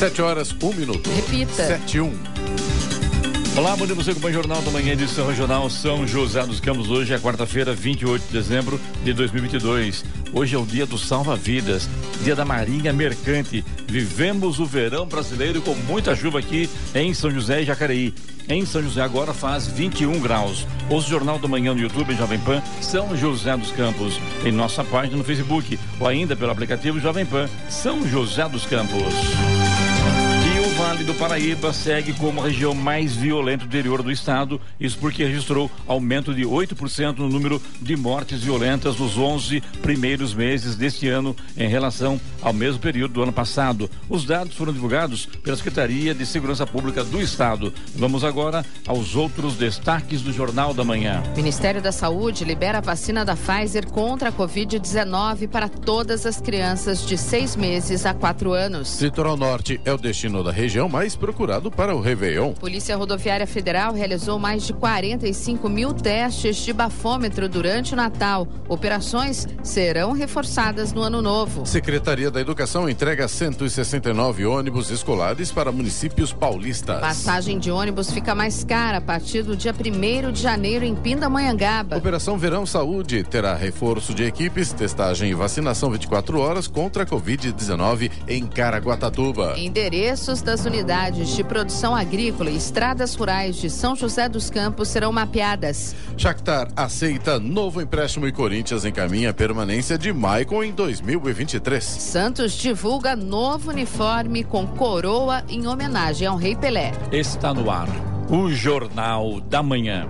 Sete horas, um minuto. Repita. Sete, um. Olá, bom dia você com o Jornal da Manhã, edição regional São José dos Campos. Hoje é quarta-feira, 28 de dezembro de 2022. Hoje é o dia do salva-vidas, dia da Marinha Mercante. Vivemos o verão brasileiro com muita chuva aqui em São José e Jacareí. Em São José agora faz 21 graus. Ouça o Jornal da Manhã no YouTube Jovem Pan São José dos Campos. Em nossa página no Facebook ou ainda pelo aplicativo Jovem Pan São José dos Campos. Vale do Paraíba segue como a região mais violenta do interior do estado, isso porque registrou aumento de 8% no número de mortes violentas nos 11 primeiros meses deste ano em relação ao mesmo período do ano passado. Os dados foram divulgados pela Secretaria de Segurança Pública do Estado. Vamos agora aos outros destaques do Jornal da Manhã. Ministério da Saúde libera a vacina da Pfizer contra a Covid-19 para todas as crianças de seis meses a quatro anos. Litoral Norte é o destino da região mais procurado para o Réveillon. Polícia Rodoviária Federal realizou mais de 45 mil testes de bafômetro durante o Natal. Operações serão reforçadas no ano novo. Secretaria da Educação entrega 169 ônibus escolares para municípios paulistas. Passagem de ônibus fica mais cara a partir do dia 1 de janeiro em Pindamonhangaba. Operação Verão Saúde terá reforço de equipes, testagem e vacinação 24 horas contra a Covid-19 em Caraguatatuba. Endereços das unidades de produção agrícola e estradas rurais de São José dos Campos serão mapeadas. Shakhtar aceita novo empréstimo e Corinthians encaminha a permanência de Maicon em 2023. Santos divulga novo uniforme com coroa em homenagem ao Rei Pelé. Está no ar o Jornal da Manhã.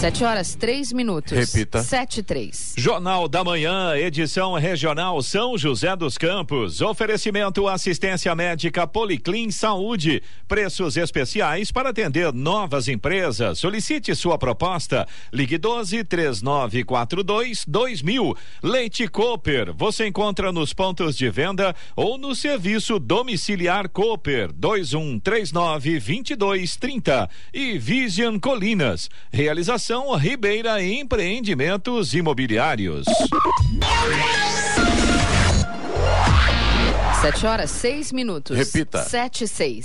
Sete horas, três minutos. Repita. Sete, três. Jornal da Manhã, edição regional São José dos Campos. Oferecimento assistência médica Policlin Saúde. Preços especiais para atender novas empresas. Solicite sua proposta. Ligue 12 3942 2000. Leite Cooper. Você encontra nos pontos de venda ou no serviço domiciliar Cooper 2139 2230. E Vision Colinas. Realização Ribeira Empreendimentos Imobiliários. Sete horas, seis minutos. Repita. Sete, seis.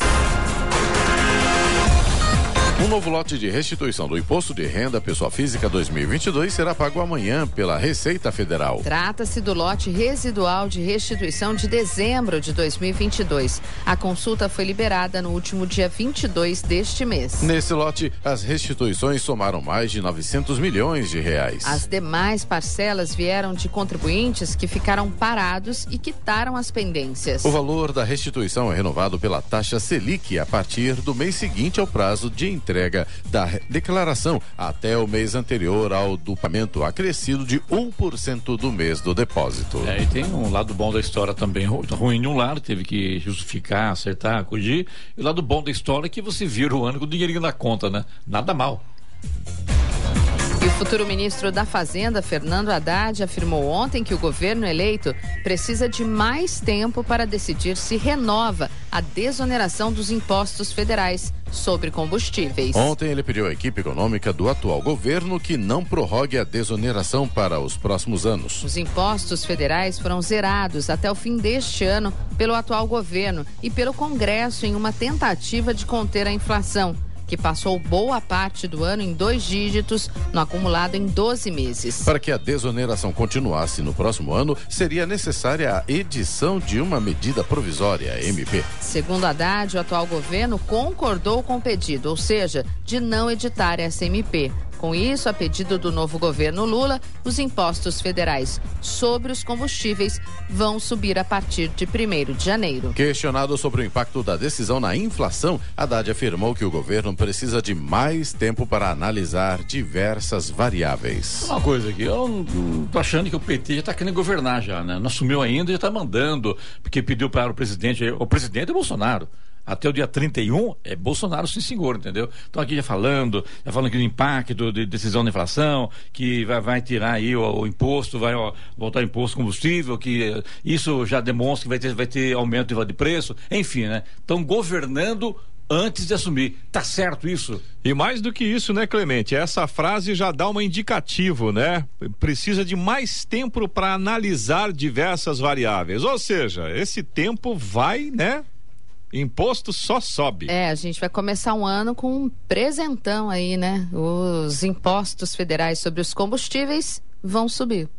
Um novo lote de restituição do Imposto de Renda Pessoa Física 2022 será pago amanhã pela Receita Federal. Trata-se do lote residual de restituição de dezembro de 2022. A consulta foi liberada no último dia 22 deste mês. Nesse lote, as restituições somaram mais de 900 milhões de reais. As demais parcelas vieram de contribuintes que ficaram parados e quitaram as pendências. O valor da restituição é renovado pela taxa Selic a partir do mês seguinte ao prazo de entrega da declaração até o mês anterior ao do pagamento acrescido de 1% do mês do depósito. É, e tem um lado bom da história também ruim de um lado, teve que justificar, acertar, acudir. E o lado bom da história é que você vira o ano com o dinheirinho na conta, né? Nada mal. O futuro ministro da Fazenda, Fernando Haddad, afirmou ontem que o governo eleito precisa de mais tempo para decidir se renova a desoneração dos impostos federais sobre combustíveis. Ontem ele pediu à equipe econômica do atual governo que não prorrogue a desoneração para os próximos anos. Os impostos federais foram zerados até o fim deste ano pelo atual governo e pelo Congresso em uma tentativa de conter a inflação que passou boa parte do ano em dois dígitos, no acumulado em 12 meses. Para que a desoneração continuasse no próximo ano, seria necessária a edição de uma medida provisória, MP. Segundo Haddad, o atual governo concordou com o pedido, ou seja, de não editar essa MP. Com isso, a pedido do novo governo Lula, os impostos federais sobre os combustíveis vão subir a partir de 1 de janeiro. Questionado sobre o impacto da decisão na inflação, Haddad afirmou que o governo precisa de mais tempo para analisar diversas variáveis. Uma coisa aqui, eu não tô achando que o PT já está querendo governar já, né? Não assumiu ainda, já está mandando, porque pediu para o presidente, o presidente é Bolsonaro até o dia 31 é Bolsonaro sim senhor, entendeu? Então aqui já falando, já falando que o impacto de decisão da inflação, que vai, vai tirar aí o, o imposto, vai ó, voltar o imposto combustível, que isso já demonstra que vai ter, vai ter aumento de preço, enfim, né? Estão governando antes de assumir. Tá certo isso? E mais do que isso, né, Clemente? Essa frase já dá um indicativo, né? Precisa de mais tempo para analisar diversas variáveis. Ou seja, esse tempo vai, né? Imposto só sobe. É, a gente vai começar um ano com um presentão aí, né? Os impostos federais sobre os combustíveis vão subir.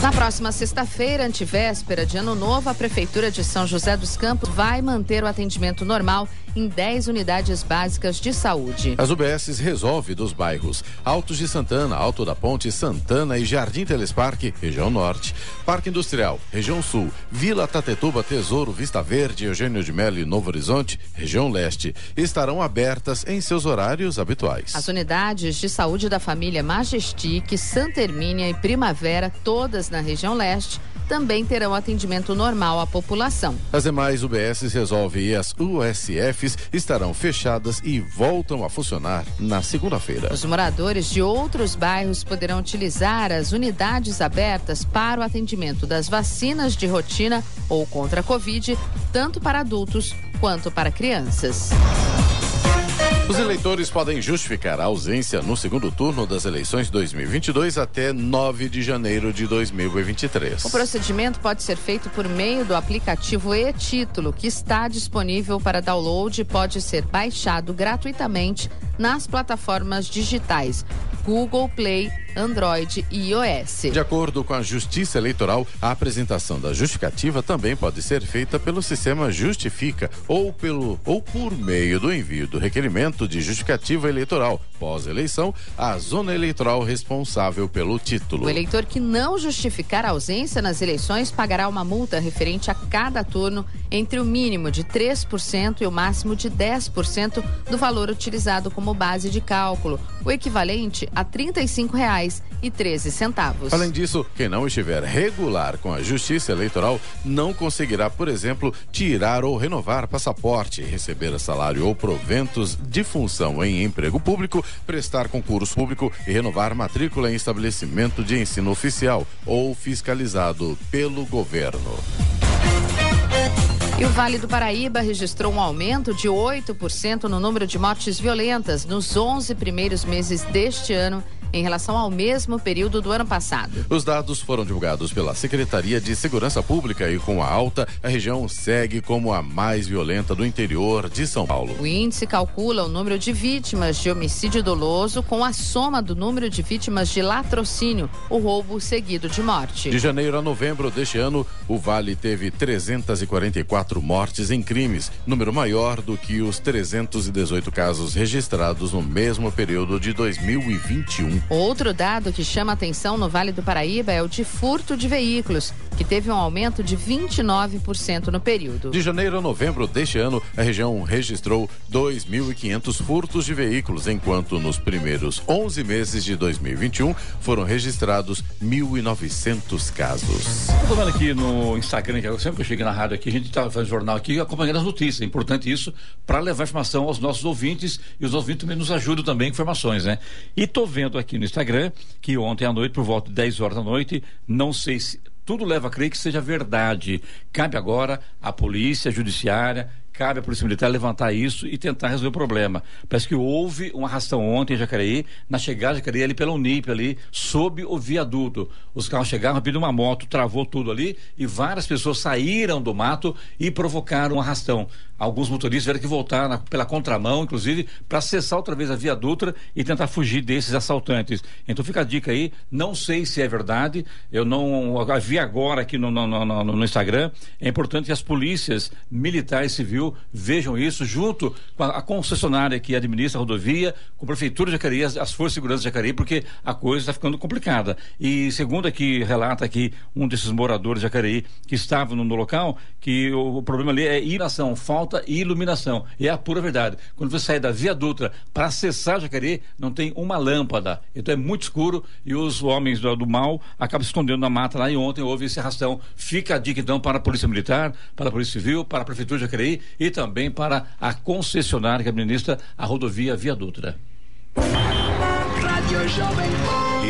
Na próxima sexta-feira, antivéspera de Ano Novo, a Prefeitura de São José dos Campos vai manter o atendimento normal em 10 unidades básicas de saúde. As UBSs resolve dos bairros Altos de Santana, Alto da Ponte, Santana e Jardim Telesparque, região norte, Parque Industrial, região sul, Vila Tatetuba, Tesouro, Vista Verde, Eugênio de Melo e Novo Horizonte, região leste, estarão abertas em seus horários habituais. As unidades de saúde da família Majestic, Santa Hermínia e Primavera, todas na região leste, também terão atendimento normal à população. As demais UBSs Resolve e as USFs estarão fechadas e voltam a funcionar na segunda-feira. Os moradores de outros bairros poderão utilizar as unidades abertas para o atendimento das vacinas de rotina ou contra a Covid, tanto para adultos quanto para crianças. Os eleitores podem justificar a ausência no segundo turno das eleições 2022 até 9 de janeiro de 2023. O procedimento pode ser feito por meio do aplicativo e-Título, que está disponível para download e pode ser baixado gratuitamente nas plataformas digitais Google Play, Android e iOS. De acordo com a Justiça Eleitoral, a apresentação da justificativa também pode ser feita pelo sistema Justifica ou pelo ou por meio do envio do requerimento de justificativa eleitoral pós-eleição à zona eleitoral responsável pelo título. O eleitor que não justificar a ausência nas eleições pagará uma multa referente a cada turno entre o mínimo de 3% e o máximo de 10% do valor utilizado como base de cálculo, o equivalente a R$ 35,13. Além disso, quem não estiver regular com a Justiça Eleitoral não conseguirá, por exemplo, tirar ou renovar passaporte, receber salário ou proventos de função em emprego público, prestar concurso público e renovar matrícula em estabelecimento de ensino oficial ou fiscalizado pelo governo. E o Vale do Paraíba registrou um aumento de 8% no número de mortes violentas nos 11 primeiros meses deste ano em relação ao mesmo período do ano passado. Os dados foram divulgados pela Secretaria de Segurança Pública e com a alta, a região segue como a mais violenta do interior de São Paulo. O índice calcula o número de vítimas de homicídio doloso com a soma do número de vítimas de latrocínio, o roubo seguido de morte. De janeiro a novembro deste ano, o Vale teve 344 mortes em crimes, número maior do que os 318 casos registrados no mesmo período de 2021. Outro dado que chama atenção no Vale do Paraíba é o de furto de veículos, que teve um aumento de 29% no período. De janeiro a novembro deste ano, a região registrou 2.500 furtos de veículos, enquanto nos primeiros 11 meses de 2021 foram registrados 1.900 casos. Estou vendo aqui no Instagram, que eu, sempre que eu cheguei na rádio aqui, a gente está fazendo jornal aqui acompanhando as notícias. É importante isso para levar informação aos nossos ouvintes e os ouvintes também nos ajudam também com informações, né? E estou vendo aqui no Instagram que ontem à noite, por volta de 10 horas da noite, não sei se tudo leva a crer que seja verdade. Cabe agora à polícia judiciária cabe à Polícia Militar levantar isso e tentar resolver o problema. Parece que houve uma arrastão ontem em Jacareí, na chegada de Jacareí, ali pela Unip, ali, sob o viaduto. Os carros chegaram, rapidinho uma moto, travou tudo ali e várias pessoas saíram do mato e provocaram um arrastão. Alguns motoristas tiveram que voltar na, pela contramão, inclusive, para acessar outra vez a Via Dutra e tentar fugir desses assaltantes. Então fica a dica aí, não sei se é verdade, eu não vi agora aqui no, no, no, no Instagram. É importante que as polícias militares civil vejam isso junto com a, a concessionária que administra a rodovia, com a Prefeitura de Jacareí, as, as Forças de Segurança de Jacareí, porque a coisa está ficando complicada. E segundo aqui, relata aqui um desses moradores de Jacareí que estavam no, no local, que o, o problema ali é inação, falta falta iluminação. E é a pura verdade. Quando você sai da Via Dutra para acessar Jacareí, não tem uma lâmpada. Então é muito escuro e os homens do, do mal acabam se escondendo na mata lá. E ontem houve esse arrastão. Fica a dica então para a Polícia Militar, para a Polícia Civil, para a Prefeitura de Jacareí e também para a concessionária que administra a rodovia Via Dutra.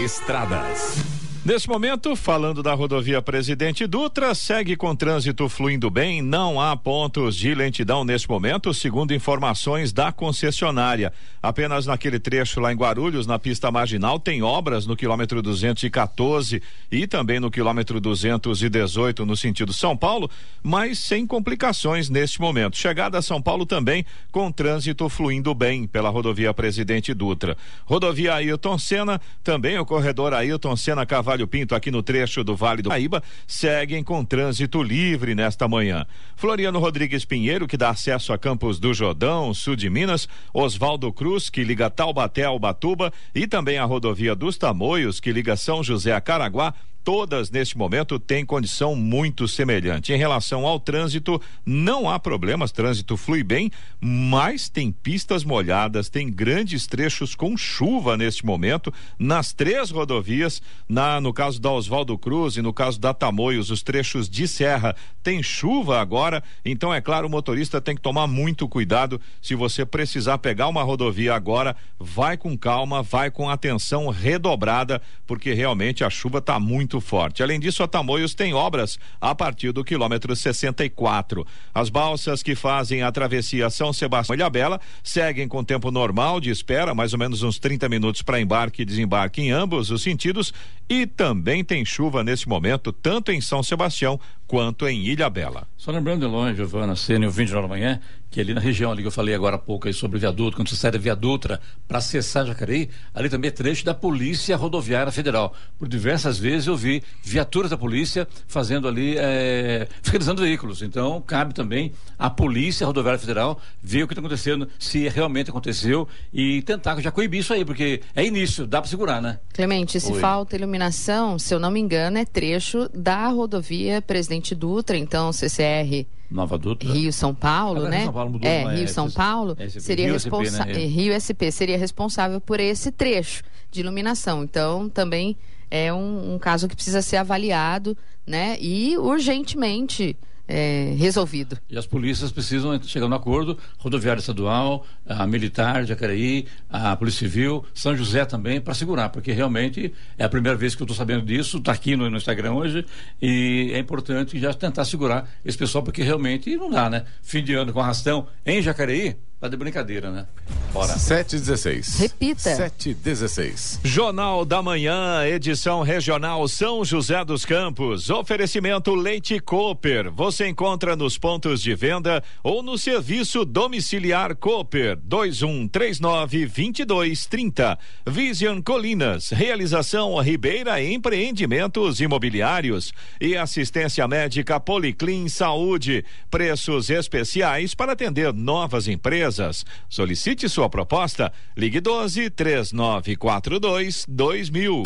Estradas. Nesse momento, falando da rodovia Presidente Dutra, segue com trânsito fluindo bem, não há pontos de lentidão nesse momento, segundo informações da concessionária. Apenas naquele trecho lá em Guarulhos, na pista marginal, tem obras no quilômetro 214 e também no quilômetro 218 no sentido São Paulo, mas sem complicações neste momento. Chegada a São Paulo também com trânsito fluindo bem pela rodovia Presidente Dutra. Rodovia Ailton Senna, também o corredor Ailton Senna Cavalho Carvalho Pinto, aqui no trecho do Vale do Paraíba, seguem com trânsito livre nesta manhã. Floriano Rodrigues Pinheiro, que dá acesso a Campos do Jordão, sul de Minas, Oswaldo Cruz, que liga Taubaté ao Batuba, e também a rodovia dos Tamoios, que liga São José a Caraguá, todas neste momento têm condição muito semelhante. Em relação ao trânsito, não há problemas, trânsito flui bem, mas tem pistas molhadas, tem grandes trechos com chuva neste momento nas três rodovias, na no caso da Oswaldo Cruz e no caso da Tamoios, os trechos de serra tem chuva agora, então é claro, o motorista tem que tomar muito cuidado se você precisar pegar uma rodovia agora, vai com calma, vai com atenção redobrada, porque realmente a chuva está muito muito forte. Além disso, a Tamoios tem obras a partir do quilômetro 64. As balsas que fazem a travessia São Sebastião e Ilhabela seguem com tempo normal de espera, mais ou menos uns 30 minutos para embarque e desembarque em ambos os sentidos. E também tem chuva nesse momento, tanto em São Sebastião quanto em Ilha Bela. Só lembrando, Elon, Giovana, Sênio, o 20 da manhã, que ali na região ali que eu falei agora há pouco aí sobre o viaduto, quando você sai da viadutra para acessar Jacareí, ali também é trecho da Polícia Rodoviária Federal. Por diversas vezes eu vi viaturas da polícia fazendo ali, é, fiscalizando veículos. Então, cabe também à Polícia Rodoviária Federal ver o que está acontecendo, se realmente aconteceu e tentar já coibir isso aí, porque é início, dá para segurar, né? Clemente, se Oi. falta iluminação, se eu não me engano, é trecho da rodovia Presidente Presidente Dutra, então CCR Nova Dutra. Rio São Paulo, né? São Paulo mudou, é, Rio é, São Paulo SP, seria SP, né? Rio SP seria responsável por esse trecho de iluminação. Então, também é um, um caso que precisa ser avaliado, né? E urgentemente é, resolvido. E as polícias precisam chegar no acordo, rodoviária estadual, a militar, Jacareí, a Polícia Civil, São José também, para segurar, porque realmente é a primeira vez que eu estou sabendo disso, está aqui no, no, Instagram hoje, e é importante já tentar segurar esse pessoal, porque realmente não dá, né? Fim de ano com arrastão em Jacareí, Tá de brincadeira, né? Bora. 716. Repita. 716. Jornal da Manhã, edição regional São José dos Campos. Oferecimento Leite Cooper. Você encontra nos pontos de venda ou no serviço domiciliar Cooper 2139 2230. Vision Colinas. Realização Ribeira Empreendimentos Imobiliários e assistência médica Policlin Saúde. Preços especiais para atender novas empresas empresas. Solicite sua proposta. Ligue 12 3942 2000.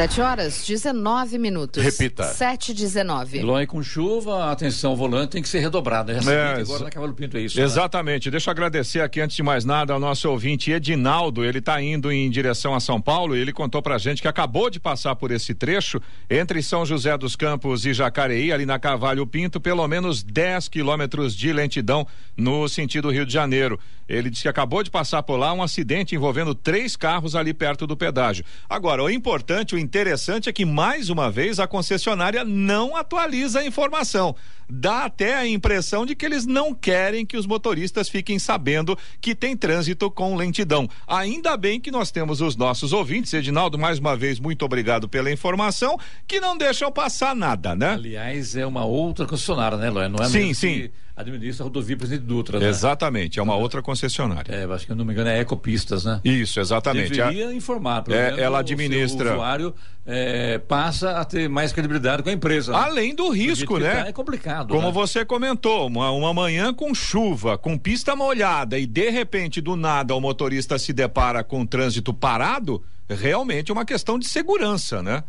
Sete horas, 19 minutos. Repita. Sete, 19. Lói com chuva, a atenção volante tem que ser redobrada. Já é, agora na Cavalo Pinto é isso. Né? Exatamente. Né? Deixa eu agradecer aqui, antes de mais nada, ao nosso ouvinte Edinaldo. Ele está indo em direção a São Paulo e ele contou pra gente que acabou de passar por esse trecho entre São José dos Campos e Jacareí, ali na Cavalho Pinto, pelo menos 10 quilômetros de lentidão no sentido Rio de Janeiro. Ele disse que acabou de passar por lá um acidente envolvendo três carros ali perto do pedágio. Agora, o importante, o interessante é que, mais uma vez, a concessionária não atualiza a informação. Dá até a impressão de que eles não querem que os motoristas fiquem sabendo que tem trânsito com lentidão. Ainda bem que nós temos os nossos ouvintes. Edinaldo, mais uma vez, muito obrigado pela informação, que não deixam passar nada, né? Aliás, é uma outra concessionária, né, Lóia? Não é sim, sim. Que administra a rodovia Presidente Dutra. Né? Exatamente, é uma outra concessionária. É, acho que não me engano é Ecopistas, né? Isso, exatamente. Deveria a... informar, pelo é, ela administra. O usuário é, passa a ter mais credibilidade com a empresa. Né? Além do risco, né? Tá, é complicado. Como né? você comentou, uma, uma manhã com chuva, com pista molhada e de repente do nada o motorista se depara com o trânsito parado, realmente é uma questão de segurança, né?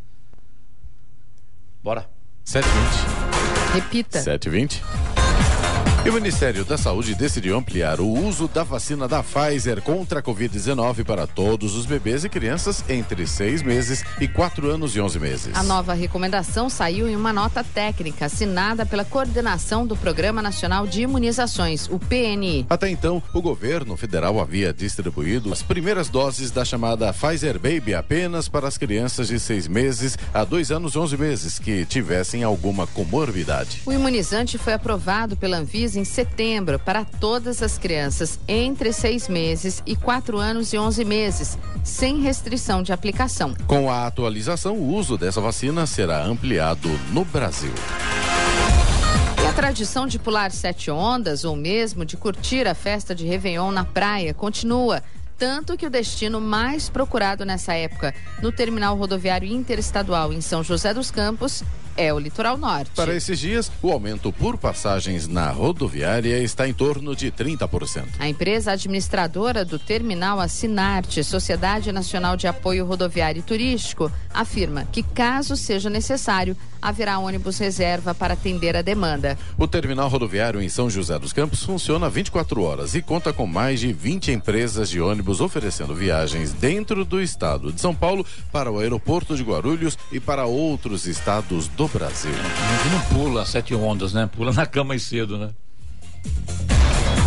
Bora. 720. Repita. 720. E o Ministério da Saúde decidiu ampliar o uso da vacina da Pfizer contra a Covid-19 para todos os bebês e crianças entre seis meses e quatro anos e onze meses. A nova recomendação saiu em uma nota técnica assinada pela coordenação do Programa Nacional de Imunizações, o PNI. Até então, o governo federal havia distribuído as primeiras doses da chamada Pfizer Baby apenas para as crianças de seis meses a dois anos e onze meses que tivessem alguma comorbidade. O imunizante foi aprovado pela Anvisa em setembro para todas as crianças entre seis meses e quatro anos e onze meses, sem restrição de aplicação. Com a atualização, o uso dessa vacina será ampliado no Brasil. E a tradição de pular sete ondas ou mesmo de curtir a festa de Réveillon na praia continua tanto que o destino mais procurado nessa época no terminal rodoviário interestadual em São José dos Campos é o litoral norte. Para esses dias, o aumento por passagens na rodoviária está em torno de 30%. A empresa administradora do terminal Assinarte, Sociedade Nacional de Apoio Rodoviário e Turístico, afirma que, caso seja necessário, haverá ônibus reserva para atender a demanda. O terminal rodoviário em São José dos Campos funciona 24 horas e conta com mais de 20 empresas de ônibus oferecendo viagens dentro do estado de São Paulo para o aeroporto de Guarulhos e para outros estados do Brasil. A gente não pula sete ondas, né? Pula na cama e cedo, né?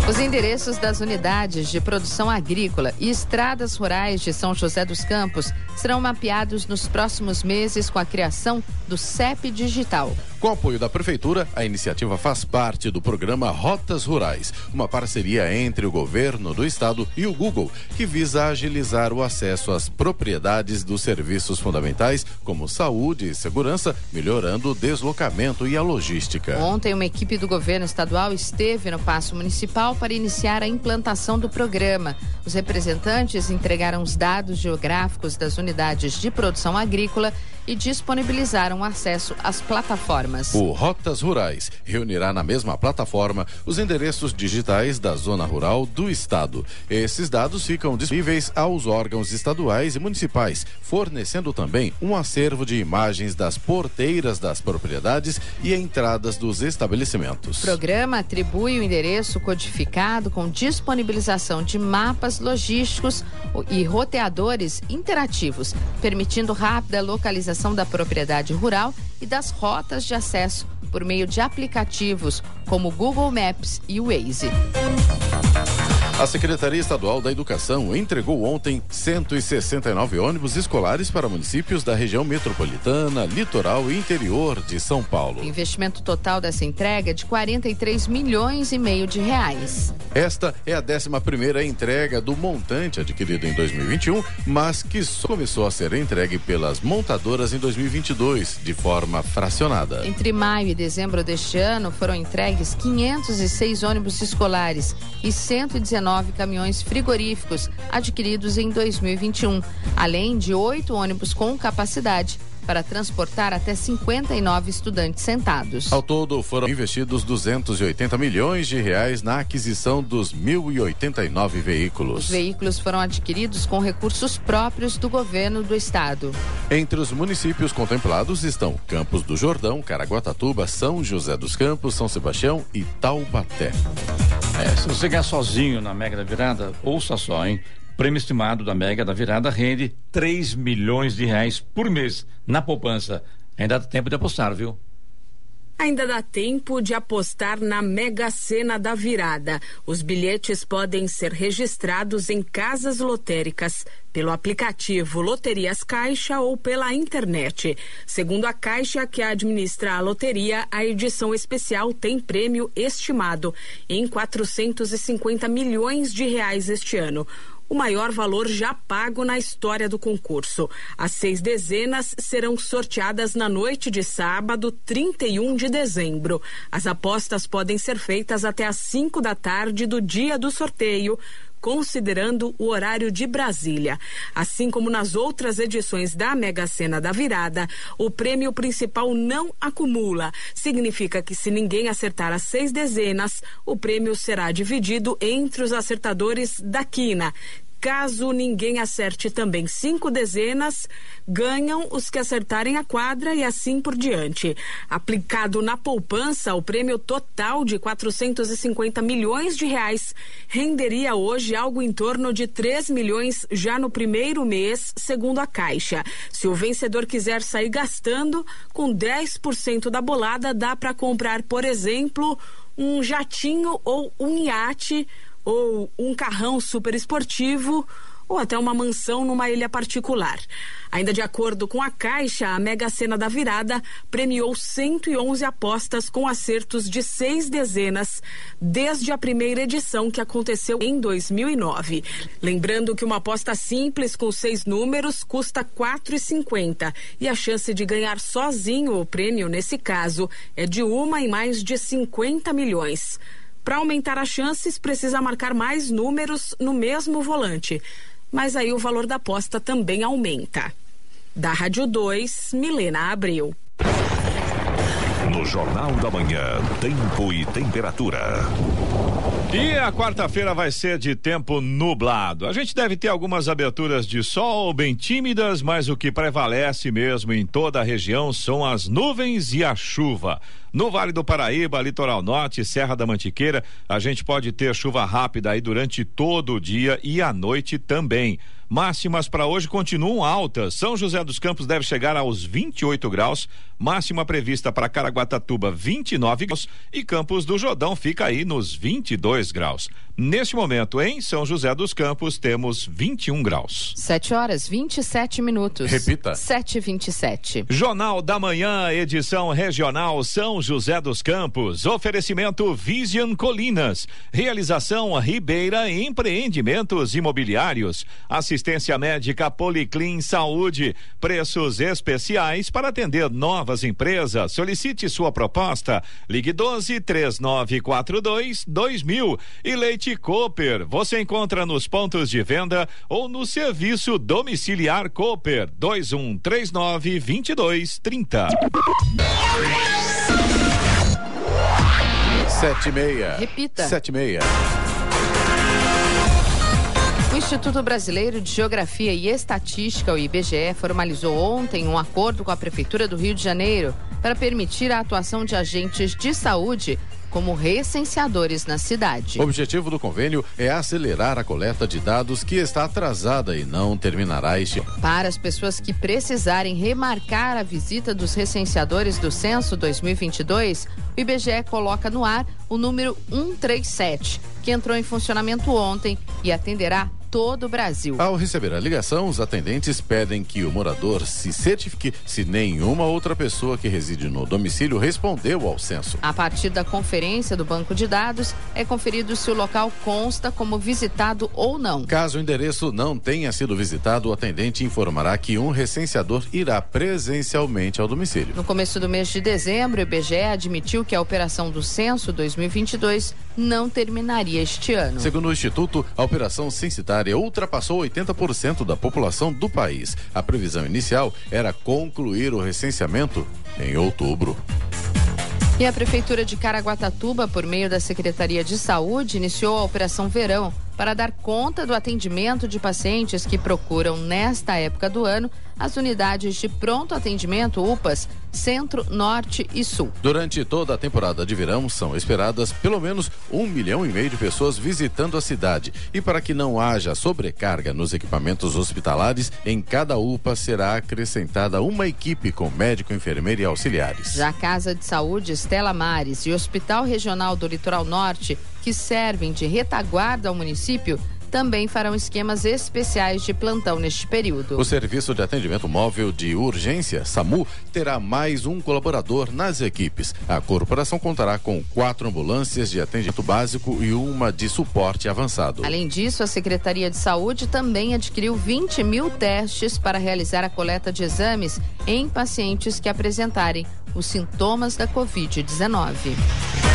Os endereços das unidades de produção agrícola e estradas rurais de São José dos Campos serão mapeados nos próximos meses com a criação do CEP Digital. Com apoio da Prefeitura, a iniciativa faz parte do programa Rotas Rurais, uma parceria entre o governo do estado e o Google, que visa agilizar o acesso às propriedades dos serviços fundamentais, como saúde e segurança, melhorando o deslocamento e a logística. Ontem, uma equipe do governo estadual esteve no Paço Municipal para iniciar a implantação do programa. Os representantes entregaram os dados geográficos das unidades de produção agrícola e disponibilizaram acesso às plataformas. O Rotas Rurais reunirá na mesma plataforma os endereços digitais da zona rural do estado. Esses dados ficam disponíveis aos órgãos estaduais e municipais, fornecendo também um acervo de imagens das porteiras das propriedades e entradas dos estabelecimentos. O programa atribui o endereço codificado com disponibilização de mapas logísticos e roteadores interativos, permitindo rápida localização da propriedade rural e das rotas de acesso por meio de aplicativos como Google Maps e Waze. A Secretaria Estadual da Educação entregou ontem 169 ônibus escolares para municípios da região metropolitana, litoral e interior de São Paulo. O investimento total dessa entrega é de 43 milhões e meio de reais. Esta é a 11 primeira entrega do montante adquirido em 2021, mas que só começou a ser entregue pelas montadoras em 2022, de forma fracionada. Entre maio e dezembro deste ano foram entregues 506 ônibus escolares e 119 caminhões frigoríficos adquiridos em 2021, além de oito ônibus com capacidade para transportar até 59 estudantes sentados. Ao todo, foram investidos 280 milhões de reais na aquisição dos 1.089 veículos. Os veículos foram adquiridos com recursos próprios do governo do estado. Entre os municípios contemplados estão Campos do Jordão, Caraguatatuba, São José dos Campos, São Sebastião e Taubaté. É, se você ganhar sozinho na Mega da Virada, ouça só, hein? Prêmio estimado da Mega da Virada rende 3 milhões de reais por mês na poupança. Ainda dá tempo de apostar, viu? Ainda dá tempo de apostar na Mega Sena da Virada. Os bilhetes podem ser registrados em casas lotéricas, pelo aplicativo Loterias Caixa ou pela internet. Segundo a Caixa, que administra a loteria, a edição especial tem prêmio estimado em 450 milhões de reais este ano o maior valor já pago na história do concurso. As seis dezenas serão sorteadas na noite de sábado, 31 de dezembro. As apostas podem ser feitas até às 5 da tarde do dia do sorteio considerando o horário de Brasília. Assim como nas outras edições da Mega Sena da Virada, o prêmio principal não acumula. Significa que se ninguém acertar as seis dezenas, o prêmio será dividido entre os acertadores da quina. Caso ninguém acerte também cinco dezenas, ganham os que acertarem a quadra e assim por diante. Aplicado na poupança, o prêmio total de 450 milhões de reais renderia hoje algo em torno de 3 milhões já no primeiro mês, segundo a Caixa. Se o vencedor quiser sair gastando, com 10% da bolada dá para comprar, por exemplo, um jatinho ou um iate ou um carrão super esportivo ou até uma mansão numa ilha particular. Ainda de acordo com a Caixa, a Mega Sena da Virada premiou 111 apostas com acertos de seis dezenas desde a primeira edição que aconteceu em 2009. Lembrando que uma aposta simples com seis números custa R$ 4,50 e a chance de ganhar sozinho o prêmio nesse caso é de uma em mais de 50 milhões. Para aumentar as chances, precisa marcar mais números no mesmo volante mas aí o valor da aposta também aumenta. Da Rádio 2, Milena Abreu. No Jornal da Manhã, Tempo e Temperatura. E a quarta-feira vai ser de tempo nublado. A gente deve ter algumas aberturas de sol bem tímidas, mas o que prevalece mesmo em toda a região são as nuvens e a chuva. No Vale do Paraíba, Litoral Norte, Serra da Mantiqueira, a gente pode ter chuva rápida aí durante todo o dia e à noite também. Máximas para hoje continuam altas. São José dos Campos deve chegar aos 28 graus, máxima prevista para Caraguatatuba 29 graus e Campos do Jordão fica aí nos 22 graus. Neste momento, em São José dos Campos, temos 21 graus. 7 horas 27 minutos. Repita. 7 27 Jornal da Manhã, edição regional São José dos Campos. Oferecimento Vision Colinas. Realização Ribeira Empreendimentos Imobiliários. Assistência médica Policlin Saúde. Preços especiais para atender novas empresas. Solicite sua proposta. Ligue 12 3942 2000. E Leite Cooper. Você encontra nos pontos de venda ou no serviço domiciliar Cooper 2139 2230. Sete e meia. Repita. Sete e meia. O Instituto Brasileiro de Geografia e Estatística, o IBGE, formalizou ontem um acordo com a Prefeitura do Rio de Janeiro para permitir a atuação de agentes de saúde como recenseadores na cidade. O objetivo do convênio é acelerar a coleta de dados que está atrasada e não terminará este ano. Para as pessoas que precisarem remarcar a visita dos recenseadores do censo 2022, o IBGE coloca no ar o número 137, que entrou em funcionamento ontem e atenderá todo o Brasil. Ao receber a ligação, os atendentes pedem que o morador se certifique se nenhuma outra pessoa que reside no domicílio respondeu ao censo. A partir da conferência do banco de dados, é conferido se o local consta como visitado ou não. Caso o endereço não tenha sido visitado, o atendente informará que um recenseador irá presencialmente ao domicílio. No começo do mês de dezembro, o IBGE admitiu que a operação do censo 2022 não terminaria este ano. Segundo o Instituto, a operação censitária ultrapassou 80% da população do país. A previsão inicial era concluir o recenseamento em outubro. E a Prefeitura de Caraguatatuba, por meio da Secretaria de Saúde, iniciou a Operação Verão para dar conta do atendimento de pacientes que procuram, nesta época do ano, as unidades de pronto atendimento UPAs Centro, Norte e Sul. Durante toda a temporada de verão, são esperadas pelo menos um milhão e meio de pessoas visitando a cidade. E para que não haja sobrecarga nos equipamentos hospitalares, em cada UPA será acrescentada uma equipe com médico, enfermeiro e auxiliares. Já a Casa de Saúde Estela Mares e o Hospital Regional do Litoral Norte, que servem de retaguarda ao município, também farão esquemas especiais de plantão neste período. O Serviço de Atendimento Móvel de Urgência, SAMU, terá mais um colaborador nas equipes. A corporação contará com quatro ambulâncias de atendimento básico e uma de suporte avançado. Além disso, a Secretaria de Saúde também adquiriu 20 mil testes para realizar a coleta de exames em pacientes que apresentarem os sintomas da Covid-19.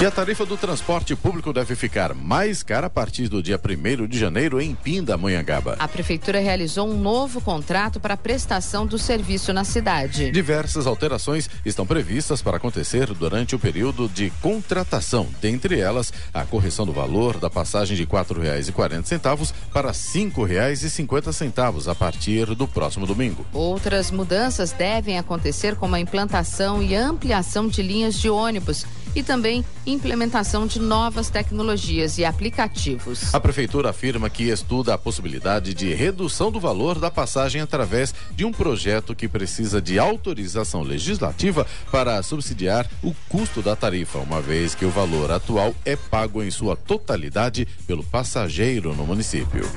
E a tarifa do transporte público deve ficar mais cara a partir do dia 1 de janeiro em Pindamonhangaba. A prefeitura realizou um novo contrato para prestação do serviço na cidade. Diversas alterações estão previstas para acontecer durante o período de contratação, dentre elas a correção do valor da passagem de R$ 4,40 para R$ 5,50 a partir do próximo domingo. Outras mudanças devem acontecer como a implantação e ampliação de linhas de ônibus e também implementação de novas tecnologias e aplicativos. A prefeitura afirma que estuda a possibilidade de redução do valor da passagem através de um projeto que precisa de autorização legislativa para subsidiar o custo da tarifa, uma vez que o valor atual é pago em sua totalidade pelo passageiro no município.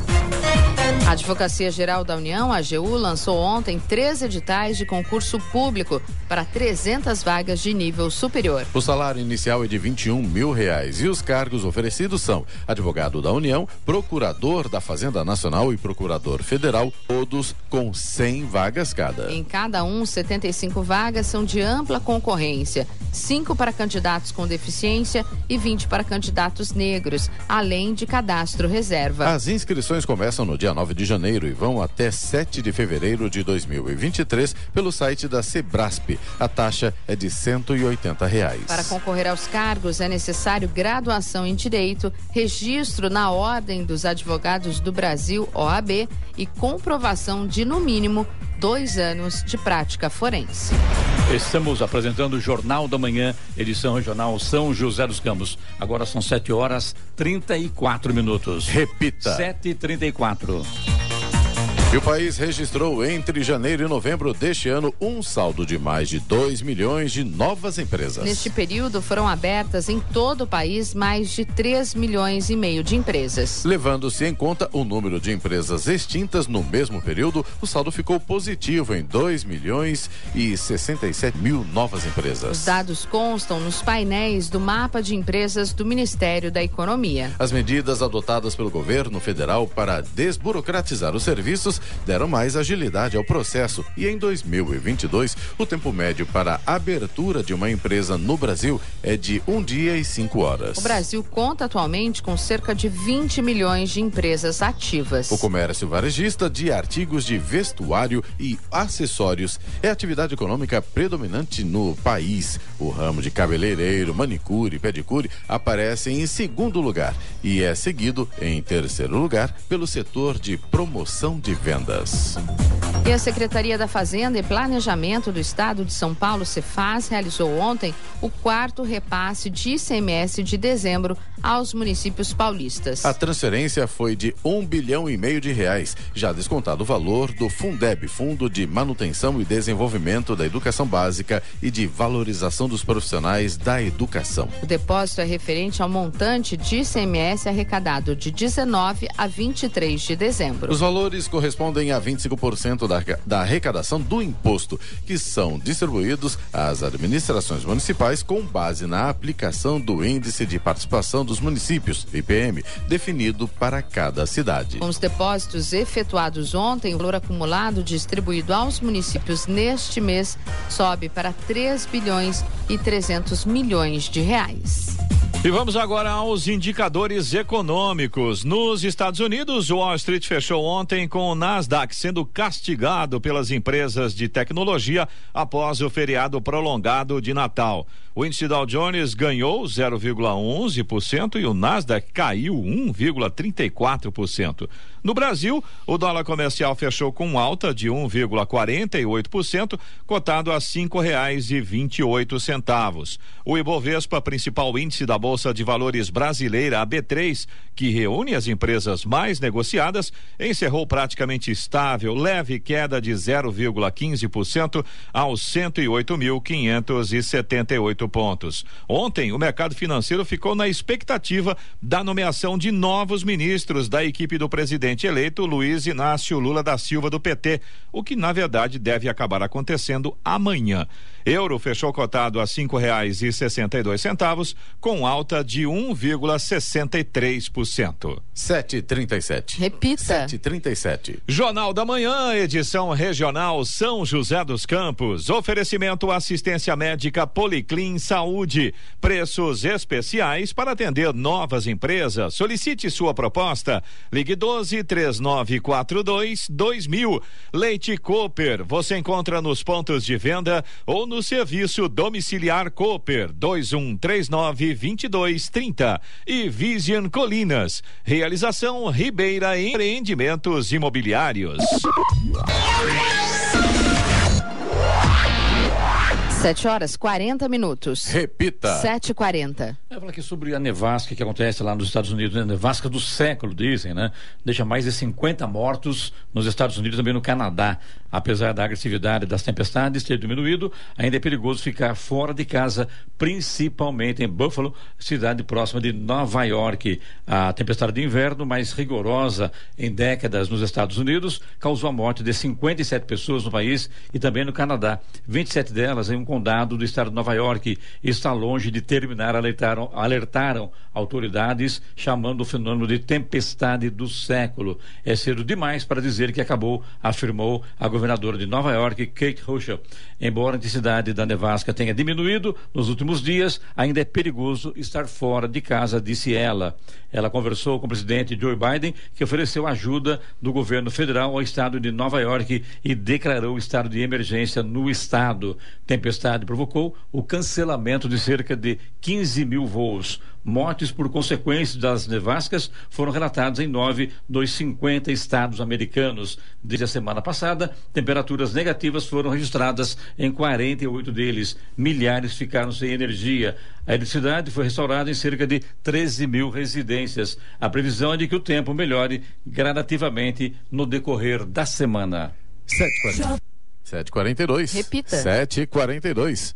A Advocacia Geral da União, a AGU, lançou ontem três editais de concurso público para 300 vagas de nível superior. O salário inicial é de 21 mil reais e os cargos oferecidos são advogado da União, procurador da Fazenda Nacional e procurador federal, todos com 100 vagas cada. Em cada um, 75 vagas são de ampla concorrência, cinco para candidatos com deficiência e 20 para candidatos negros, além de cadastro reserva. As inscrições começam no dia 9 de janeiro e vão até 7 de fevereiro de 2023 pelo site da Sebrasp. A taxa é de 180 reais. Para concorrer aos cargos é necessário graduação em direito, registro na Ordem dos Advogados do Brasil, OAB, e comprovação de, no mínimo, dois anos de prática forense. Estamos apresentando o Jornal da Manhã, edição regional São José dos Campos. Agora são 7 horas 34 minutos. Repita. 7h34. E o país registrou entre janeiro e novembro deste ano um saldo de mais de 2 milhões de novas empresas. Neste período foram abertas em todo o país mais de 3 milhões e meio de empresas. Levando-se em conta o número de empresas extintas no mesmo período, o saldo ficou positivo em 2 milhões e 67 mil novas empresas. Os dados constam nos painéis do mapa de empresas do Ministério da Economia. As medidas adotadas pelo governo federal para desburocratizar os serviços deram mais agilidade ao processo e em 2022 o tempo médio para a abertura de uma empresa no Brasil é de um dia e cinco horas. O Brasil conta atualmente com cerca de 20 milhões de empresas ativas. O comércio varejista de artigos de vestuário e acessórios é a atividade econômica predominante no país. O ramo de cabeleireiro, manicure e pedicure aparece em segundo lugar e é seguido em terceiro lugar pelo setor de promoção de vendas vendas. E a Secretaria da Fazenda e Planejamento do Estado de São Paulo, Cefaz, realizou ontem o quarto repasse de ICMS de dezembro aos municípios paulistas. A transferência foi de um bilhão e meio de reais, já descontado o valor do Fundeb, Fundo de Manutenção e Desenvolvimento da Educação Básica e de Valorização dos Profissionais da Educação. O depósito é referente ao montante de ICMS arrecadado de 19 a 23 de dezembro. Os valores correspondem a 25% da, da arrecadação do imposto, que são distribuídos às administrações municipais com base na aplicação do Índice de Participação dos Municípios, IPM, definido para cada cidade. Com os depósitos efetuados ontem, o valor acumulado distribuído aos municípios neste mês sobe para 3 bilhões e 300 milhões de reais. E vamos agora aos indicadores econômicos. Nos Estados Unidos, o Wall Street fechou ontem com o Nasdaq sendo castigado pelas empresas de tecnologia após o feriado prolongado de Natal. O índice Dow Jones ganhou 0,11% e o Nasdaq caiu 1,34%. No Brasil, o dólar comercial fechou com alta de 1,48%, cotado a cinco reais e vinte e oito centavos. O Ibovespa, principal índice da Bolsa de Valores brasileira, a B3, que reúne as empresas mais negociadas, encerrou praticamente estável, leve queda de 0,15% aos 108.578 pontos. Ontem, o mercado financeiro ficou na expectativa da nomeação de novos ministros da equipe do presidente eleito Luiz Inácio Lula da Silva do PT, o que na verdade deve acabar acontecendo amanhã. Euro fechou cotado a cinco reais e sessenta e dois centavos, com alta de 1,63%. Sete trinta e sete. Repita. Sete trinta e sete. Jornal da Manhã, edição regional São José dos Campos. Oferecimento assistência médica Policlin Saúde. Preços especiais para atender novas empresas. Solicite sua proposta. Ligue 12 3942 2000. Leite Cooper. Você encontra nos pontos de venda ou no serviço domiciliar Cooper 2139 2230. E Vision Colinas. Realização Ribeira Empreendimentos Imobiliários. Sete horas, 40 minutos. Repita. Sete e quarenta. Eu falo aqui sobre a nevasca que acontece lá nos Estados Unidos, né? nevasca do século, dizem, né? Deixa mais de 50 mortos nos Estados Unidos e também no Canadá. Apesar da agressividade das tempestades ter diminuído, ainda é perigoso ficar fora de casa, principalmente em Buffalo, cidade próxima de Nova York. A tempestade de inverno mais rigorosa em décadas nos Estados Unidos causou a morte de 57 pessoas no país e também no Canadá. 27 delas em um condado do estado de Nova York está longe de terminar, alertaram, alertaram autoridades, chamando o fenômeno de tempestade do século. É cedo demais para dizer que acabou, afirmou a governadora de Nova York, Kate Russell. Embora a intensidade da nevasca tenha diminuído nos últimos dias, ainda é perigoso estar fora de casa, disse ela. Ela conversou com o presidente Joe Biden, que ofereceu ajuda do governo federal ao estado de Nova York e declarou estado de emergência no estado. Tempestade provocou o cancelamento de cerca de 15 mil voos. Mortes por consequência das nevascas foram relatadas em nove dos 50 estados americanos. Desde a semana passada, temperaturas negativas foram registradas em 48 deles. Milhares ficaram sem energia. A eletricidade foi restaurada em cerca de 13 mil residências. A previsão é de que o tempo melhore gradativamente no decorrer da semana. 7h42. Repita. 7h42.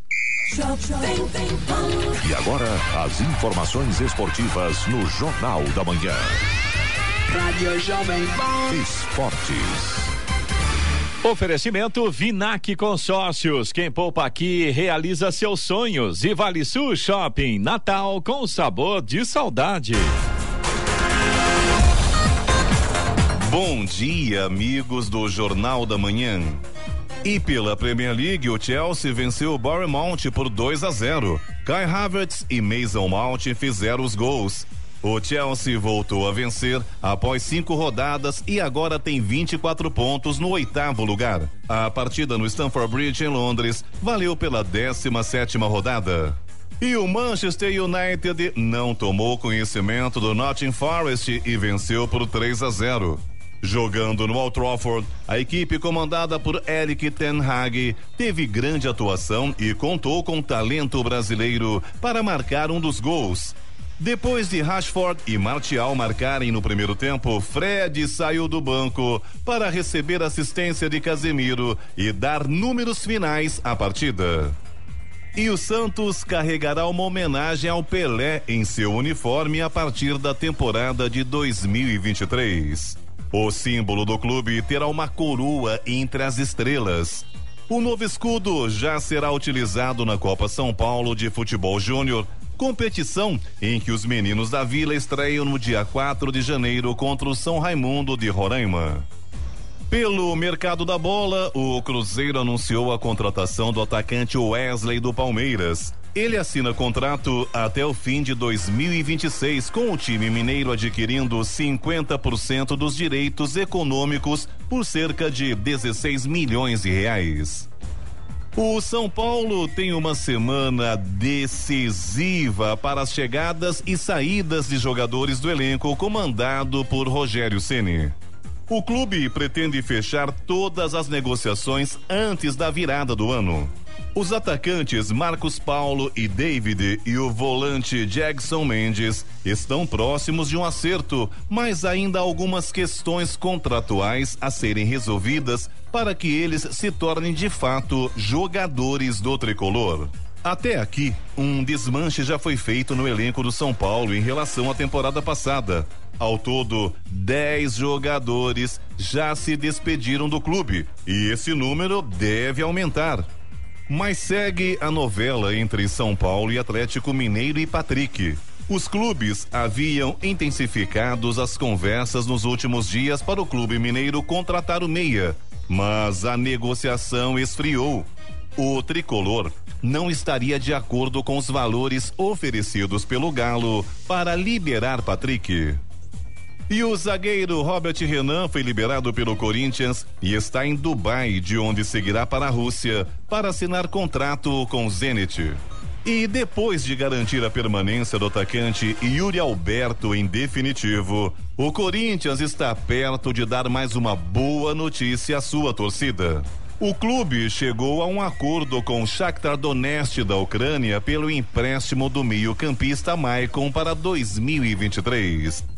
E agora, as informações esportivas no Jornal da Manhã. Rádio Jovem Pan. Esportes. Oferecimento Vinac Consórcios. Quem poupa aqui realiza seus sonhos. E Vale Sul Shopping. Natal com sabor de saudade. Bom dia, amigos do Jornal da Manhã. E pela Premier League, o Chelsea venceu o Bournemouth por 2 a 0. Kai Havertz e Mason Mount fizeram os gols. O Chelsea voltou a vencer após cinco rodadas e agora tem 24 pontos no oitavo lugar. A partida no Stamford Bridge em Londres valeu pela 17 sétima rodada. E o Manchester United não tomou conhecimento do Nottingham Forest e venceu por 3 a 0. Jogando no Old Trafford, a equipe comandada por Eric Ten Hag teve grande atuação e contou com talento brasileiro para marcar um dos gols. Depois de Rashford e Martial marcarem no primeiro tempo, Fred saiu do banco para receber assistência de Casemiro e dar números finais à partida. E o Santos carregará uma homenagem ao Pelé em seu uniforme a partir da temporada de 2023. O símbolo do clube terá uma coroa entre as estrelas. O novo escudo já será utilizado na Copa São Paulo de Futebol Júnior, competição em que os meninos da Vila estreiam no dia 4 de janeiro contra o São Raimundo de Roraima. Pelo mercado da bola, o Cruzeiro anunciou a contratação do atacante Wesley do Palmeiras. Ele assina contrato até o fim de 2026 com o time mineiro adquirindo 50% dos direitos econômicos por cerca de 16 milhões de reais. O São Paulo tem uma semana decisiva para as chegadas e saídas de jogadores do elenco comandado por Rogério Ceni. O clube pretende fechar todas as negociações antes da virada do ano. Os atacantes Marcos Paulo e David e o volante Jackson Mendes estão próximos de um acerto, mas ainda há algumas questões contratuais a serem resolvidas para que eles se tornem de fato jogadores do tricolor. Até aqui, um desmanche já foi feito no elenco do São Paulo em relação à temporada passada. Ao todo, 10 jogadores já se despediram do clube e esse número deve aumentar. Mas segue a novela entre São Paulo e Atlético Mineiro e Patrick. Os clubes haviam intensificado as conversas nos últimos dias para o clube mineiro contratar o meia, mas a negociação esfriou. o tricolor não estaria de acordo com os valores oferecidos pelo Galo para liberar Patrick. E o zagueiro Robert Renan foi liberado pelo Corinthians e está em Dubai, de onde seguirá para a Rússia para assinar contrato com Zenit. E depois de garantir a permanência do atacante Yuri Alberto em definitivo, o Corinthians está perto de dar mais uma boa notícia à sua torcida. O clube chegou a um acordo com o Shakhtar Donetsk da Ucrânia pelo empréstimo do meio-campista Maicon para 2023.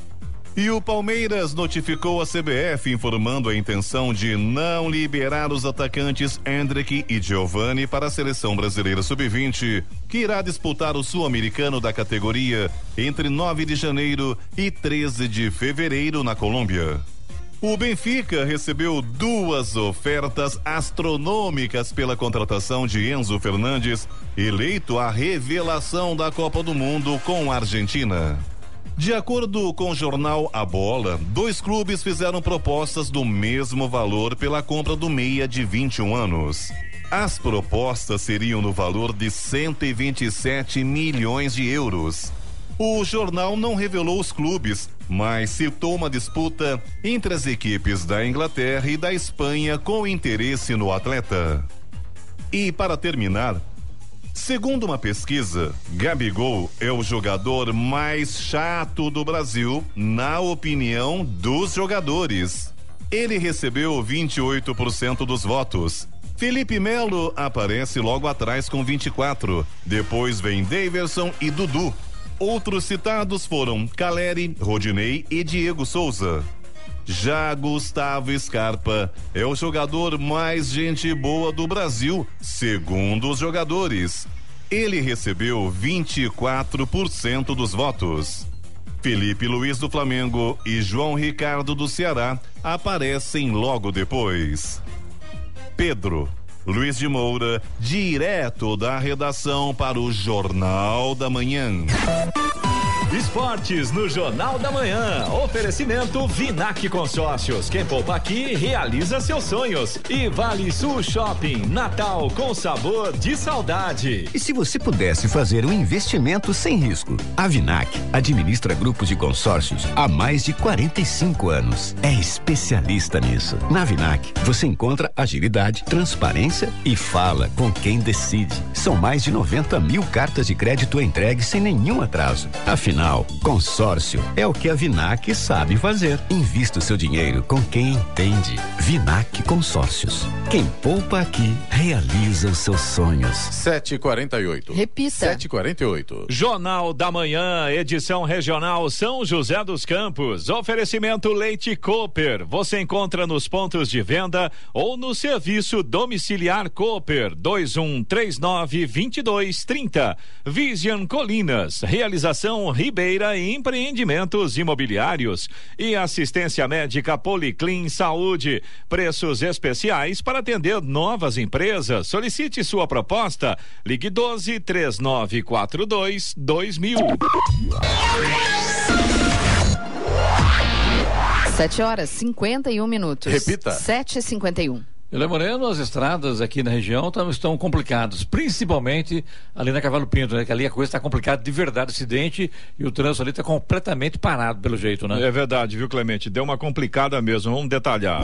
E o Palmeiras notificou a CBF informando a intenção de não liberar os atacantes Hendrick e Giovanni para a seleção brasileira sub-20, que irá disputar o sul-americano da categoria entre 9 de janeiro e 13 de fevereiro na Colômbia. O Benfica recebeu duas ofertas astronômicas pela contratação de Enzo Fernandes, eleito a revelação da Copa do Mundo com a Argentina. De acordo com o jornal A Bola, dois clubes fizeram propostas do mesmo valor pela compra do meia de 21 anos. As propostas seriam no valor de 127 milhões de euros. O jornal não revelou os clubes, mas citou uma disputa entre as equipes da Inglaterra e da Espanha com interesse no atleta. E para terminar, Segundo uma pesquisa, Gabigol é o jogador mais chato do Brasil, na opinião dos jogadores. Ele recebeu 28% dos votos. Felipe Melo aparece logo atrás com 24. Depois vem Daverson e Dudu. Outros citados foram Caleri, Rodinei e Diego Souza. Já Gustavo Scarpa é o jogador mais gente boa do Brasil, segundo os jogadores. Ele recebeu 24% dos votos. Felipe Luiz do Flamengo e João Ricardo do Ceará aparecem logo depois. Pedro Luiz de Moura, direto da redação para o Jornal da Manhã. Esportes no Jornal da Manhã. Oferecimento Vinac Consórcios. Quem poupa aqui realiza seus sonhos. E Vale Sul Shopping. Natal com sabor de saudade. E se você pudesse fazer um investimento sem risco? A Vinac administra grupos de consórcios há mais de 45 anos. É especialista nisso. Na Vinac, você encontra agilidade, transparência e fala com quem decide. São mais de 90 mil cartas de crédito entregues sem nenhum atraso. Afinal, Afinal, consórcio é o que a Vinac sabe fazer. Invista o seu dinheiro com quem entende. Vinac Consórcios. Quem poupa aqui realiza os seus sonhos. 748. Repita. 748. Jornal da Manhã, edição regional São José dos Campos. Oferecimento Leite Cooper. Você encontra nos pontos de venda ou no serviço domiciliar Cooper 2139 2230. Vision Colinas. Realização Rio Ribeira Empreendimentos Imobiliários e assistência médica Policlin Saúde. Preços especiais para atender novas empresas. Solicite sua proposta. Ligue 12 3942 2000. Sete horas cinquenta e um minutos. Repita. Sete e cinquenta e. Ele Moreno, as estradas aqui na região tão, estão complicadas, principalmente ali na Cavalo Pinto, né? Que ali a coisa está complicada de verdade, acidente e o trânsito ali está completamente parado pelo jeito, né? É verdade, viu, Clemente? Deu uma complicada mesmo, vamos detalhar.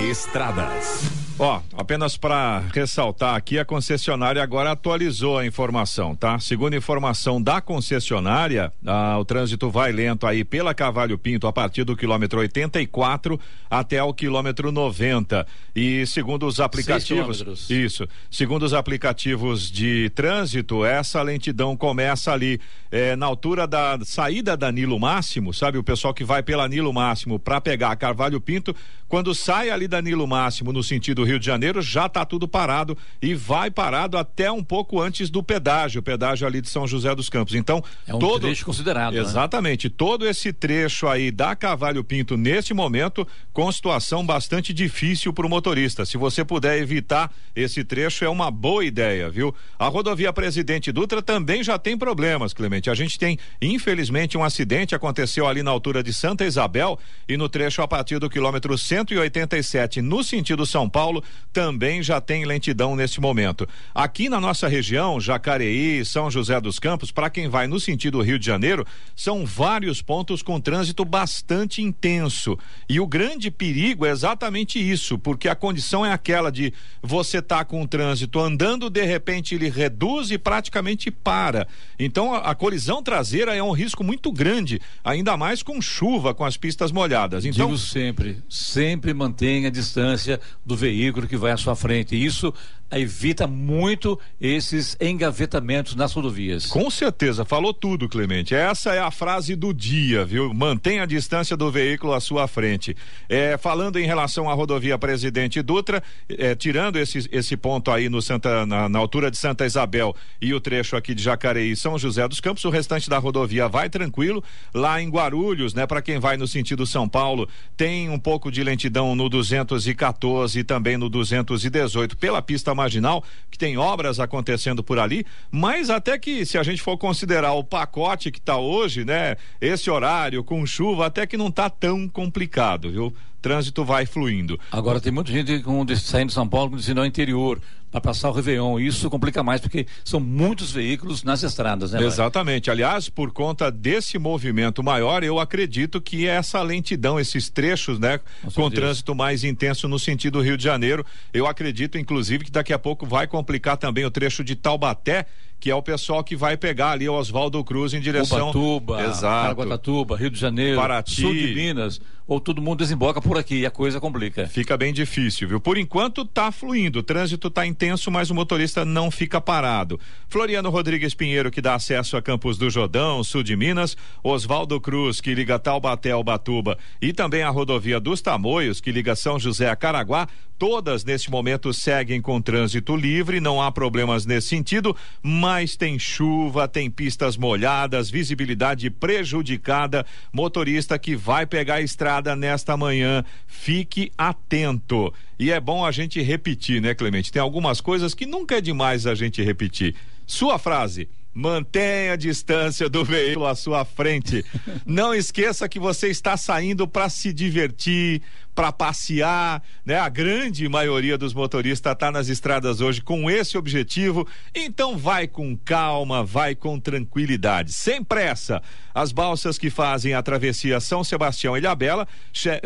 Estradas. Ó, apenas para ressaltar aqui, a concessionária agora atualizou a informação, tá? Segundo informação da concessionária, ah, o trânsito vai lento aí pela Cavalho Pinto a partir do quilômetro 84 até o quilômetro 90. E segundo os aplicativos. Isso. Segundo os aplicativos de trânsito, essa lentidão começa ali eh, na altura da saída da Nilo Máximo, sabe? O pessoal que vai pela Nilo Máximo para pegar a Carvalho Pinto, quando sai ali da Nilo Máximo no sentido Rio de Janeiro, já está tudo parado e vai parado até um pouco antes do pedágio, o pedágio ali de São José dos Campos. Então, é um todo trecho considerado. né? Exatamente, todo esse trecho aí da Cavalho Pinto neste momento com situação bastante difícil para o motorista. Se você puder evitar esse trecho é uma boa ideia, viu? A rodovia Presidente Dutra também já tem problemas, Clemente. A gente tem, infelizmente, um acidente aconteceu ali na altura de Santa Isabel e no trecho a partir do quilômetro 187 17 no sentido São Paulo também já tem lentidão nesse momento. Aqui na nossa região, Jacareí, São José dos Campos, para quem vai no sentido Rio de Janeiro, são vários pontos com trânsito bastante intenso. E o grande perigo é exatamente isso, porque a condição é aquela de você tá com o trânsito andando, de repente ele reduz e praticamente para. Então a, a colisão traseira é um risco muito grande, ainda mais com chuva, com as pistas molhadas. Então, Digo sempre, sempre mantenha a distância do veículo que vai à sua frente. Isso evita muito esses engavetamentos nas rodovias. Com certeza, falou tudo, Clemente. Essa é a frase do dia, viu? Mantenha a distância do veículo à sua frente. É, falando em relação à rodovia Presidente Dutra, é, tirando esse, esse ponto aí no Santa, na, na, altura de Santa Isabel e o trecho aqui de Jacareí e São José dos Campos, o restante da rodovia vai tranquilo. Lá em Guarulhos, né, para quem vai no sentido São Paulo, tem um pouco de lentidão no 214 e também no 218 pela pista marginal, que tem obras acontecendo por ali, mas até que se a gente for considerar o pacote que está hoje, né, esse horário com chuva, até que não está tão complicado, viu? Trânsito vai fluindo. Agora tem muita gente com, saindo de São Paulo com destino ao interior para passar o Réveillon. Isso complica mais porque são muitos veículos nas estradas, né? Exatamente. Aliás, por conta desse movimento maior, eu acredito que essa lentidão, esses trechos, né, com, com trânsito mais intenso no sentido Rio de Janeiro, eu acredito, inclusive, que daqui a pouco vai complicar também o trecho de Taubaté que é o pessoal que vai pegar ali o Oswaldo Cruz em direção Ubatuba, Exato. Caraguatatuba, Rio de Janeiro, Paraty. sul de Minas, ou todo mundo desemboca por aqui e a coisa complica. Fica bem difícil, viu? Por enquanto tá fluindo, o trânsito tá intenso, mas o motorista não fica parado. Floriano Rodrigues Pinheiro que dá acesso a Campos do Jordão, sul de Minas, Oswaldo Cruz que liga Taubaté ao Batuba e também a rodovia dos Tamoios que liga São José a Caraguá, todas neste momento seguem com trânsito livre, não há problemas nesse sentido, mas tem chuva, tem pistas molhadas, visibilidade prejudicada. Motorista que vai pegar a estrada nesta manhã, fique atento. E é bom a gente repetir, né, Clemente? Tem algumas coisas que nunca é demais a gente repetir. Sua frase. Mantenha a distância do veículo à sua frente. Não esqueça que você está saindo para se divertir, para passear, né? A grande maioria dos motoristas está nas estradas hoje com esse objetivo. Então vai com calma, vai com tranquilidade, sem pressa. As balsas que fazem a travessia São Sebastião e Ilhabela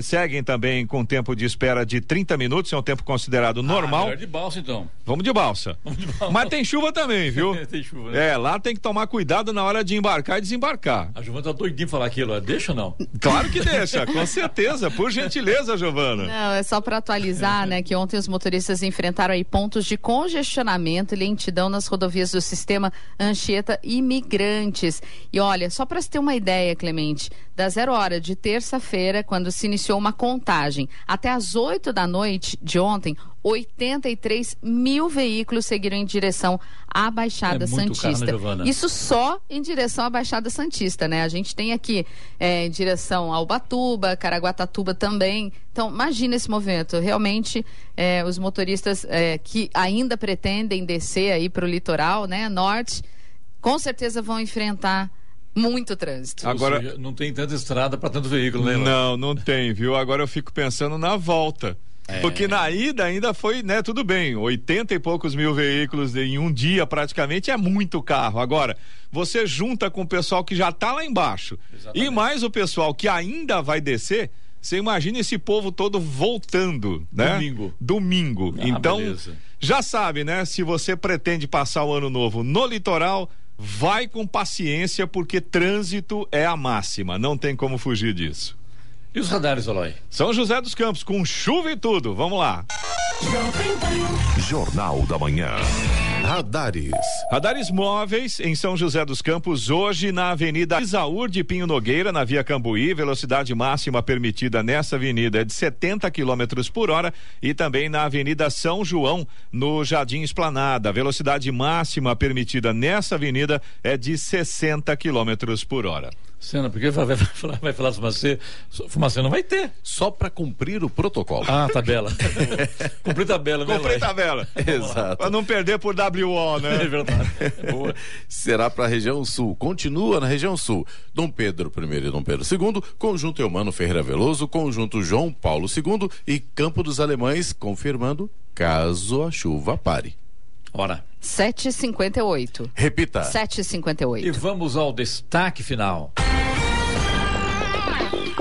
seguem também com tempo de espera de 30 minutos, é um tempo considerado ah, normal. Ah, de balsa então. Vamos de balsa. Vamos de balsa. Mas tem chuva também, viu? tem chuva. Né? É, lá tem que tomar cuidado na hora de embarcar e desembarcar. A Giovana tá doidinho falar aquilo, deixa ou não? Claro que deixa, com certeza, por gentileza, Giovana. Não, é só para atualizar, né, que ontem os motoristas enfrentaram aí pontos de congestionamento e lentidão nas rodovias do sistema Anchieta Imigrantes. E olha, só para se ter uma ideia, Clemente, da zero hora de terça-feira, quando se iniciou uma contagem, até as 8 da noite de ontem, 83 mil veículos seguiram em direção à Baixada é Santista. Caro, né, Isso só em direção à Baixada Santista, né? A gente tem aqui é, em direção ao Batuba, Caraguatatuba também. Então, imagina esse movimento. Realmente, é, os motoristas é, que ainda pretendem descer aí para o litoral, né, norte, com certeza vão enfrentar muito trânsito. Agora seja, não tem tanta estrada para tanto veículo, né? Não, não tem, viu? Agora eu fico pensando na volta. É. Porque na ida ainda foi, né, tudo bem, 80 e poucos mil veículos em um dia praticamente é muito carro. Agora, você junta com o pessoal que já está lá embaixo Exatamente. e mais o pessoal que ainda vai descer, você imagina esse povo todo voltando, né? Domingo. Domingo. Ah, então, beleza. já sabe, né? Se você pretende passar o ano novo no litoral, vai com paciência, porque trânsito é a máxima. Não tem como fugir disso. E os radares, Aloy? São José dos Campos, com chuva e tudo. Vamos lá. Jornal da Manhã. Radares. Radares móveis em São José dos Campos, hoje na Avenida Isaúr de Pinho Nogueira, na Via Cambuí. Velocidade máxima permitida nessa avenida é de 70 km por hora. E também na Avenida São João, no Jardim Esplanada. A velocidade máxima permitida nessa avenida é de 60 km por hora. Cena, porque vai, vai, falar, vai falar fumacê, fumacê não vai ter. Só para cumprir o protocolo. Ah, tabela. cumprir tabela, né? Cumprir tabela. Exato. Para não perder por WO, né? É verdade. Boa. Será para a região sul. Continua na região sul. Dom Pedro I e Dom Pedro II, Conjunto Eumano Ferreira Veloso, Conjunto João Paulo II e Campo dos Alemães, confirmando caso a chuva pare. Ora. 7h58. Repita. 7h58. E vamos ao destaque final.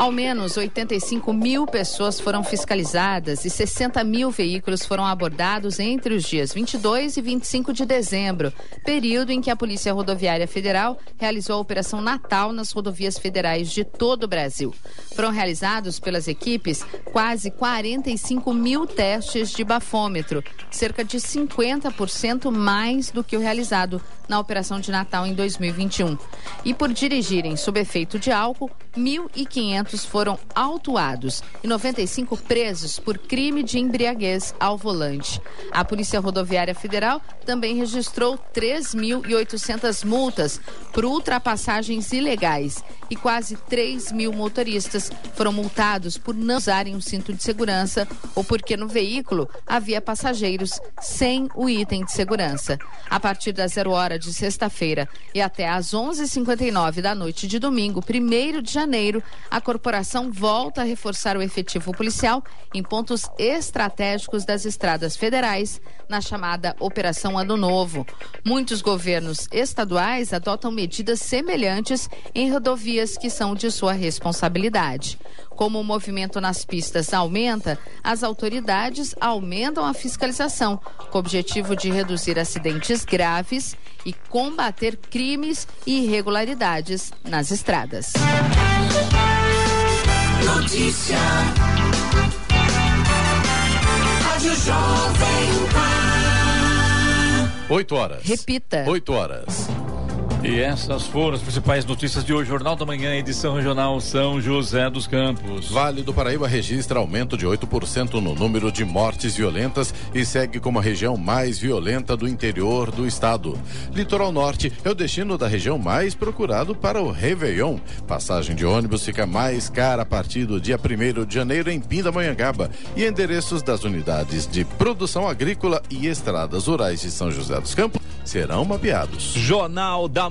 Ao menos 85 mil pessoas foram fiscalizadas e 60 mil veículos foram abordados entre os dias 22 e 25 de dezembro, período em que a Polícia Rodoviária Federal realizou a Operação Natal nas rodovias federais de todo o Brasil. Foram realizados pelas equipes quase 45 mil testes de bafômetro, cerca de 50% mais do que o realizado na Operação de Natal em 2021. E por dirigirem sob efeito de álcool, 1.500 foram autuados e 95 presos por crime de embriaguez ao volante. A Polícia Rodoviária Federal também registrou 3.800 multas por ultrapassagens ilegais e quase 3 mil motoristas foram multados por não usarem o cinto de segurança ou porque no veículo havia passageiros sem o item de segurança. A partir das zero hora de sexta-feira e até às 11h59 da noite de domingo, 1 de janeiro, a corporação volta a reforçar o efetivo policial em pontos estratégicos das estradas federais, na chamada Operação Ano Novo. Muitos governos estaduais adotam medidas semelhantes em rodovias que são de sua responsabilidade. Como o movimento nas pistas aumenta, as autoridades aumentam a fiscalização, com o objetivo de reduzir acidentes graves e combater crimes e irregularidades nas estradas. Notícia. Rádio Jovem Pan. 8 horas. Repita. 8 horas. E essas foram as principais notícias de hoje. Jornal da Manhã, edição regional São José dos Campos. Vale do Paraíba registra aumento de 8% no número de mortes violentas e segue como a região mais violenta do interior do estado. Litoral Norte é o destino da região mais procurado para o Réveillon. Passagem de ônibus fica mais cara a partir do dia 1 de janeiro em Pindamonhangaba e endereços das unidades de produção agrícola e estradas rurais de São José dos Campos serão mapeados. Jornal da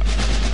America.